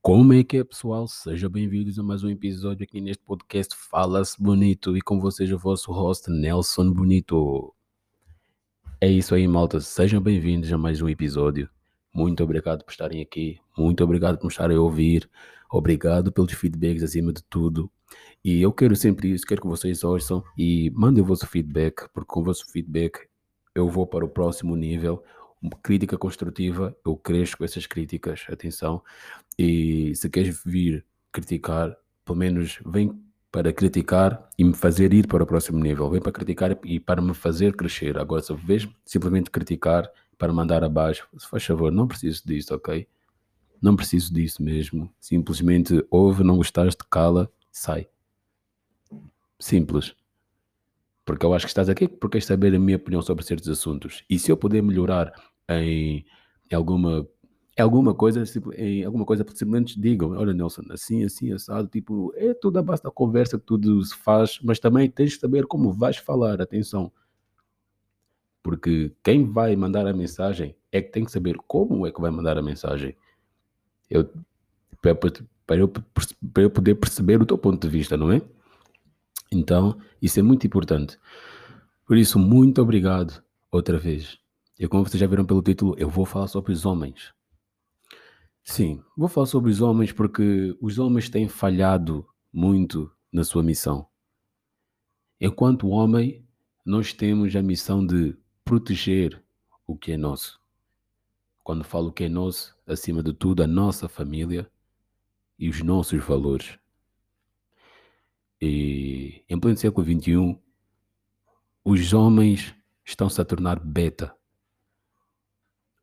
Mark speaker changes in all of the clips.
Speaker 1: Como é que é, pessoal? Sejam bem-vindos a mais um episódio aqui neste podcast Fala-se Bonito e com vocês o vosso host Nelson Bonito. É isso aí, malta. Sejam bem-vindos a mais um episódio. Muito obrigado por estarem aqui. Muito obrigado por me estarem a ouvir. Obrigado pelos feedbacks acima de tudo. E eu quero sempre isso, quero que vocês ouçam e mandem o vosso feedback, porque com o vosso feedback eu vou para o próximo nível. Crítica construtiva, eu cresço com essas críticas, atenção. E se queres vir criticar, pelo menos vem para criticar e me fazer ir para o próximo nível. Vem para criticar e para me fazer crescer. Agora, se vês simplesmente criticar para mandar abaixo, se faz favor, não preciso disso, ok? Não preciso disso mesmo. Simplesmente ouve, não gostares de cala, sai. Simples. Porque eu acho que estás aqui porque queres saber a minha opinião sobre certos assuntos. E se eu puder melhorar em, alguma alguma coisa, em alguma coisa, simplesmente digam, olha Nelson, assim, assim, assado, tipo, é tudo a base da conversa que tudo se faz, mas também tens de saber como vais falar, atenção. Porque quem vai mandar a mensagem é que tem que saber como é que vai mandar a mensagem. Eu, para, eu, para eu poder perceber o teu ponto de vista, não é? Então, isso é muito importante. Por isso, muito obrigado outra vez. E como vocês já viram pelo título, eu vou falar sobre os homens. Sim, vou falar sobre os homens porque os homens têm falhado muito na sua missão. Enquanto homem, nós temos a missão de proteger o que é nosso. Quando falo que é nosso, acima de tudo, a nossa família e os nossos valores. E em pleno século XXI, os homens estão-se a tornar beta.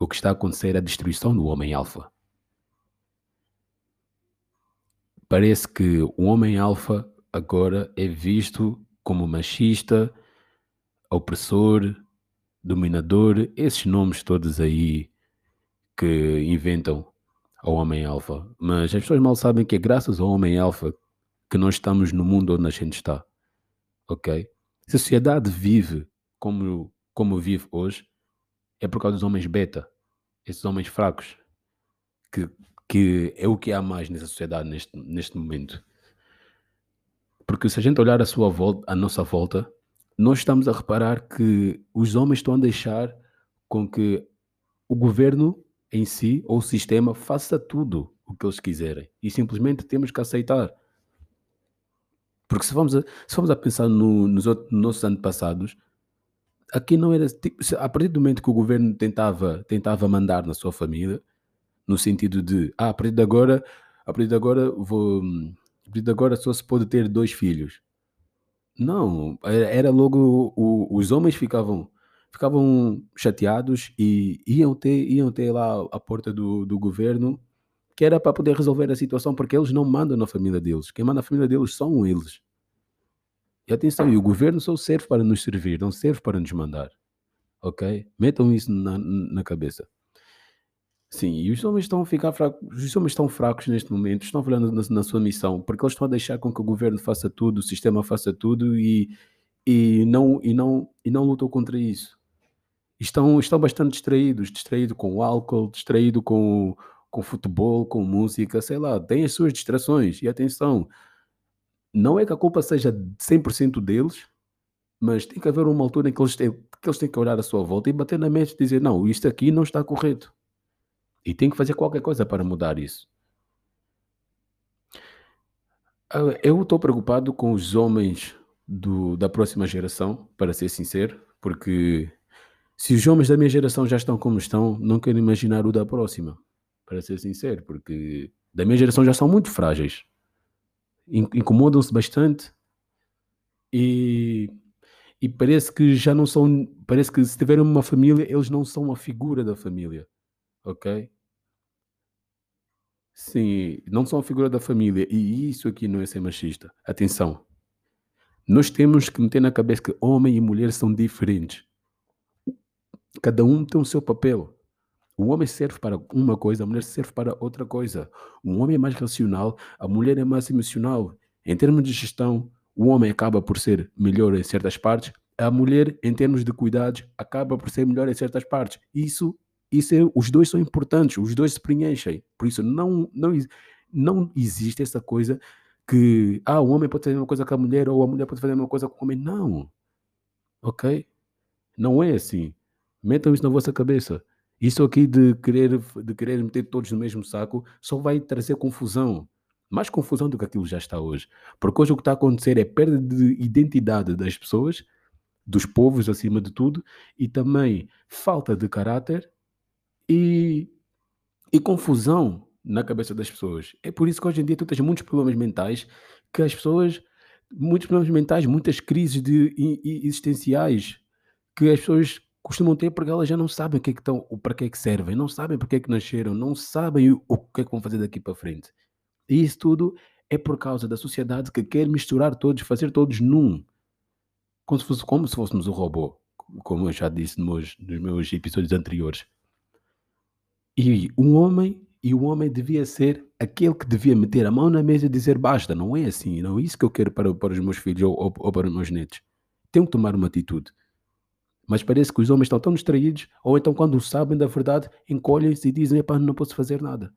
Speaker 1: Que está a acontecer é a destruição do homem alfa. Parece que o homem alfa agora é visto como machista, opressor, dominador, esses nomes todos aí que inventam ao homem alfa. Mas as pessoas mal sabem que é graças ao homem alfa que nós estamos no mundo onde a gente está. Ok? Se a sociedade vive como, como vive hoje, é por causa dos homens beta, esses homens fracos, que, que é o que há mais nessa sociedade neste, neste momento. Porque se a gente olhar a sua volta, a nossa volta, nós estamos a reparar que os homens estão a deixar com que o governo em si, ou o sistema, faça tudo o que eles quiserem. E simplesmente temos que aceitar. Porque se vamos a, se vamos a pensar no, nos, outros, nos nossos anos passados, aqui não era. Tipo, a partir do momento que o governo tentava, tentava mandar na sua família, no sentido de, ah, a partir de agora, a partir de agora vou. A partir de agora só se pode ter dois filhos. Não, era logo. O, os homens ficavam ficavam chateados e iam ter, iam ter lá a porta do, do governo que era para poder resolver a situação, porque eles não mandam na família deles. Quem manda na família deles são eles. E atenção, e o governo só serve para nos servir, não serve para nos mandar. Ok? Metam isso na, na cabeça. Sim, e os homens estão a ficar fracos, os homens estão fracos neste momento, estão falando na, na, sua missão, porque eles estão a deixar com que o governo faça tudo, o sistema faça tudo e, e, não, e, não, e não lutam contra isso. Estão, estão bastante distraídos, distraídos com o álcool, distraídos com com futebol, com música, sei lá, tem as suas distrações. E atenção, não é que a culpa seja 100% deles, mas tem que haver uma altura em que eles, têm, que eles têm que olhar à sua volta e bater na mente e dizer: não, isto aqui não está correto. E tem que fazer qualquer coisa para mudar isso. Ah, eu estou preocupado com os homens do, da próxima geração, para ser sincero, porque se os homens da minha geração já estão como estão, não quero imaginar o da próxima para ser sincero, porque da minha geração já são muito frágeis, incomodam-se bastante e, e parece que já não são, parece que se tiverem uma família, eles não são a figura da família, ok? Sim, não são a figura da família e isso aqui não é ser machista. Atenção, nós temos que meter na cabeça que homem e mulher são diferentes. Cada um tem o seu papel. O homem serve para uma coisa, a mulher serve para outra coisa. O homem é mais racional, a mulher é mais emocional. Em termos de gestão, o homem acaba por ser melhor em certas partes, a mulher, em termos de cuidados, acaba por ser melhor em certas partes. Isso Isso é, os dois são importantes, os dois se preenchem. Por isso, não, não, não existe essa coisa que ah, o homem pode fazer uma coisa com a mulher ou a mulher pode fazer uma coisa com o homem. Não. Ok? Não é assim. Metam isso na vossa cabeça. Isso aqui de querer, de querer meter todos no mesmo saco só vai trazer confusão. Mais confusão do que aquilo já está hoje. Porque hoje o que está a acontecer é perda de identidade das pessoas, dos povos acima de tudo, e também falta de caráter e, e confusão na cabeça das pessoas. É por isso que hoje em dia tu tens muitos problemas mentais que as pessoas, muitos problemas mentais, muitas crises de, existenciais que as pessoas costumam ter porque elas já não sabem o que é que estão, para que é que servem, não sabem para que é que nasceram, não sabem o, que é que vão fazer daqui para frente. E isso tudo é por causa da sociedade que quer misturar todos, fazer todos num. Como se, fosse, como se fôssemos um robô, como eu já disse nos, nos meus episódios anteriores. E um homem, e o homem devia ser aquele que devia meter a mão na mesa e dizer basta, não é assim, não é isso que eu quero para, para os meus filhos ou, ou, ou para os meus netos. Tenho que tomar uma atitude. Mas parece que os homens estão tão distraídos, ou então quando sabem da verdade, encolhem-se e dizem, epá, não posso fazer nada.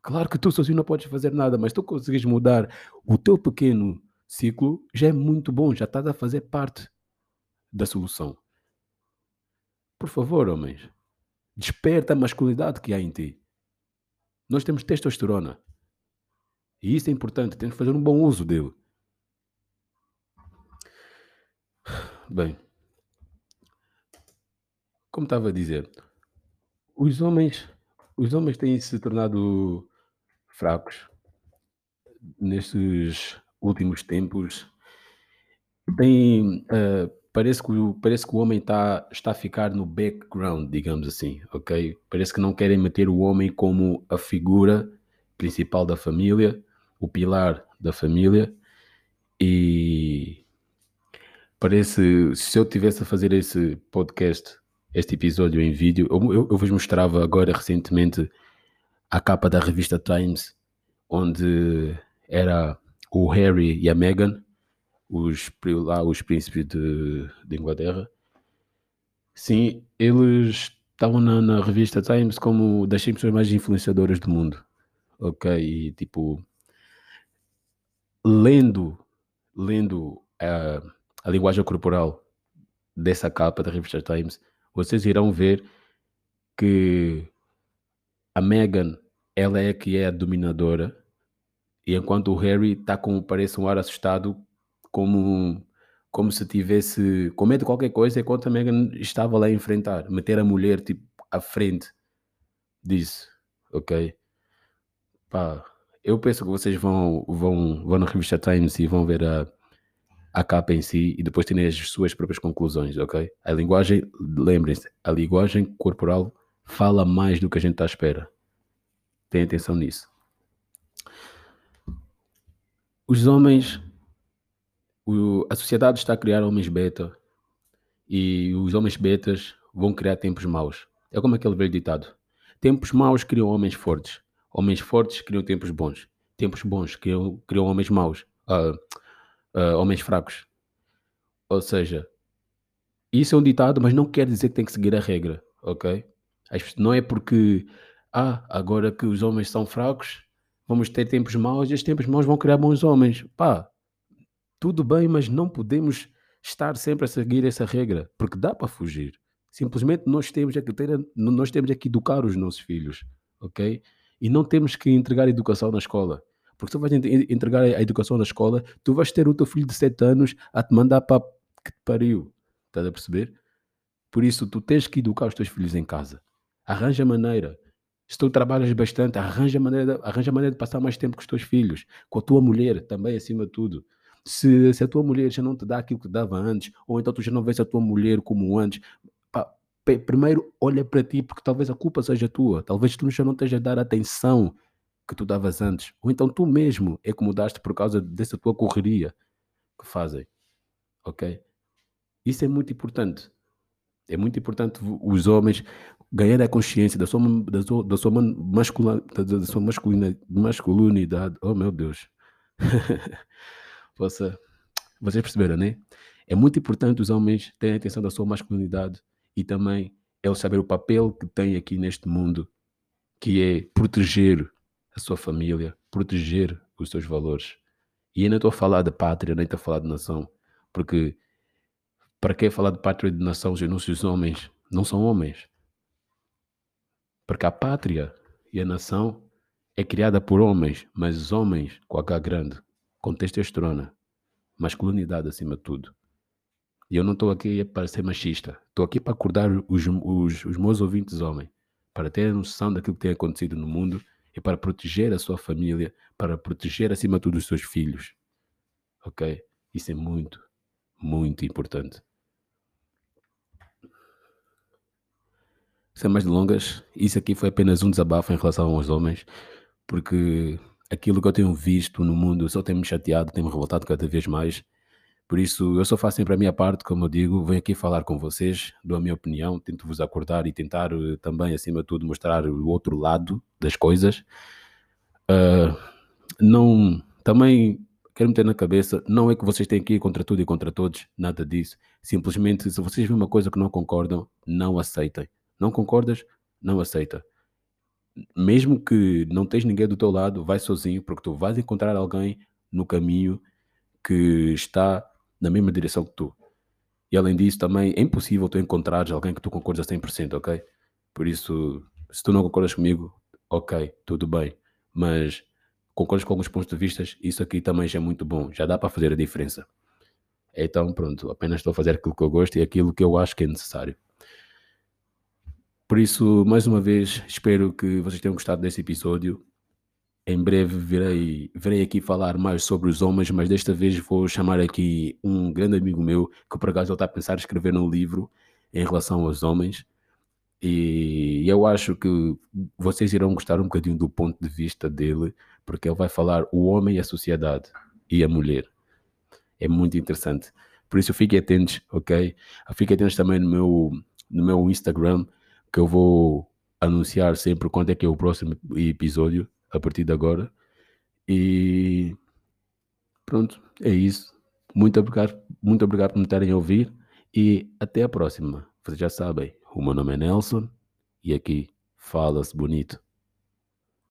Speaker 1: Claro que tu sozinho não podes fazer nada, mas tu consegues mudar o teu pequeno ciclo, já é muito bom, já estás a fazer parte da solução. Por favor, homens, desperta a masculinidade que há em ti. Nós temos testosterona. E isso é importante, temos que fazer um bom uso dele. Bem, como estava a dizer, os homens, os homens têm se tornado fracos nestes últimos tempos. Tem, uh, parece, que, parece que o homem tá, está a ficar no background, digamos assim, ok? Parece que não querem meter o homem como a figura principal da família, o pilar da família, e parece, se eu tivesse a fazer esse podcast este episódio em vídeo. Eu, eu, eu vos mostrava agora recentemente a capa da revista Times, onde era o Harry e a Meghan, os, lá os príncipes de, de Inglaterra. Sim, eles estavam na, na, revista Times como das 100 pessoas mais influenciadoras do mundo. Ok? E tipo, lendo, lendo a, a linguagem corporal dessa capa da revista Times, vocês irão ver que a Meghan ela é que é a dominadora e enquanto o Harry está com parece um ar assustado como como se tivesse com medo de qualquer coisa enquanto a Meghan estava lá a enfrentar meter a mulher tipo à frente disso ok? Pá eu penso que vocês vão vão vão na revista Times e vão ver a a capa em si e depois tem as suas próprias conclusões, ok? A linguagem, lembrem-se, a linguagem corporal fala mais do que a gente está à espera. Tenha atenção nisso. Os homens, o, a sociedade está a criar homens beta e os homens betas vão criar tempos maus. É como aquele velho ditado: tempos maus criam homens fortes, homens fortes criam tempos bons, tempos bons criam, criam homens maus. Uh, uh, homens fracos. Ou seja, isso é um ditado, mas não quer dizer que tem que seguir a regra, ok? Não é porque, ah, agora que os homens são fracos, vamos ter tempos maus e os tempos maus vão criar bons homens. Pá, tudo bem, mas não podemos estar sempre a seguir essa regra, porque dá para fugir. Simplesmente nós temos é que ter, nós temos é que educar os nossos filhos, ok? E não temos que entregar educação na escola. Porque tu vais entregar a educação na escola, tu vais ter o teu filho de 7 anos a te mandar para que te pariu. Estás a perceber? Por isso, tu tens que educar os teus filhos em casa. Arranja maneira. Se tu trabalhas bastante, arranja maneira, arranja maneira de passar mais tempo com os teus filhos, com a tua mulher também, acima de tudo. Se, se a tua mulher já não te dá aquilo que dava antes, ou então tu já não vês a tua mulher como antes, pá, primeiro olha para ti, porque talvez a culpa seja tua. Talvez tu já não estejas a dar atenção que tu davas antes, ou então tu mesmo é que mudaste por causa dessa tua correria que fazem, ok? Isso é muito importante. É muito importante os homens ganharem a consciência da sua, da sua, da sua, masculina, da sua masculina, masculinidade. Oh meu Deus! Você, vocês perceberam, né? É muito importante os homens terem atenção da sua masculinidade e também ele saber o papel que tem aqui neste mundo, que é proteger a sua família, proteger os seus valores. E ainda estou a falar de pátria, nem estou a falar de nação, porque para que falar de pátria e de nação se os nossos homens não são homens? Porque a pátria e a nação é criada por homens, mas homens com H grande, com testosterona, masculinidade acima de tudo. E eu não estou aqui para ser machista, estou aqui para acordar os, os, os meus ouvintes homens, para terem noção daquilo que tem acontecido no mundo e para proteger a sua família, para proteger acima de tudo os seus filhos. Ok? Isso é muito, muito importante. Sem mais delongas, isso aqui foi apenas um desabafo em relação aos homens, porque aquilo que eu tenho visto no mundo só tem-me chateado, tem-me revoltado cada vez mais. Por isso, eu só faço sempre a minha parte, como eu digo, venho aqui falar com vocês, dou a minha opinião, tento vos acordar e tentar eh, também, acima de tudo, mostrar o outro lado das coisas. Uh, não, também quero meter na cabeça, não é que vocês têm que ir contra tudo e contra todos, nada disso. Simplesmente, se vocês veem uma coisa que não concordam, não aceitem. Não concordas? Não aceita. Mesmo que não tens ninguém do teu lado, vai sozinho, porque tu vais encontrar alguém no caminho que está na mesma direção que tu. E além disso, também é impossível tu encontrares alguém que tu concordas a 100%, ok? Por isso, se tu não concordas comigo, ok, tudo bem. Mas concordas com alguns pontos de vista, isso aqui também já é muito bom, já dá para fazer a diferença. Então, pronto, apenas estou a fazer aquilo que eu gosto e aquilo que eu acho que é necessário. Por isso, mais uma vez, espero que vocês tenham gostado desse episódio. Em breve virei, virei aqui falar mais sobre os homens, mas desta vez vou chamar aqui um grande amigo meu que por acaso ele está a pensar em escrever um livro em relação aos homens. E eu acho que vocês irão gostar um bocadinho do ponto de vista dele, porque ele vai falar o homem e a sociedade e a mulher. É muito interessante. Por isso fiquem atentos, ok? Fiquem atentos também no meu, no meu Instagram, que eu vou anunciar sempre quando é que é o próximo episódio, a partir de agora. E pronto, é isso. Muito obrigado, muito obrigado por me terem a ouvir e até a próxima. Vocês já sabem, o meu nome é Nelson e aqui fala-se bonito.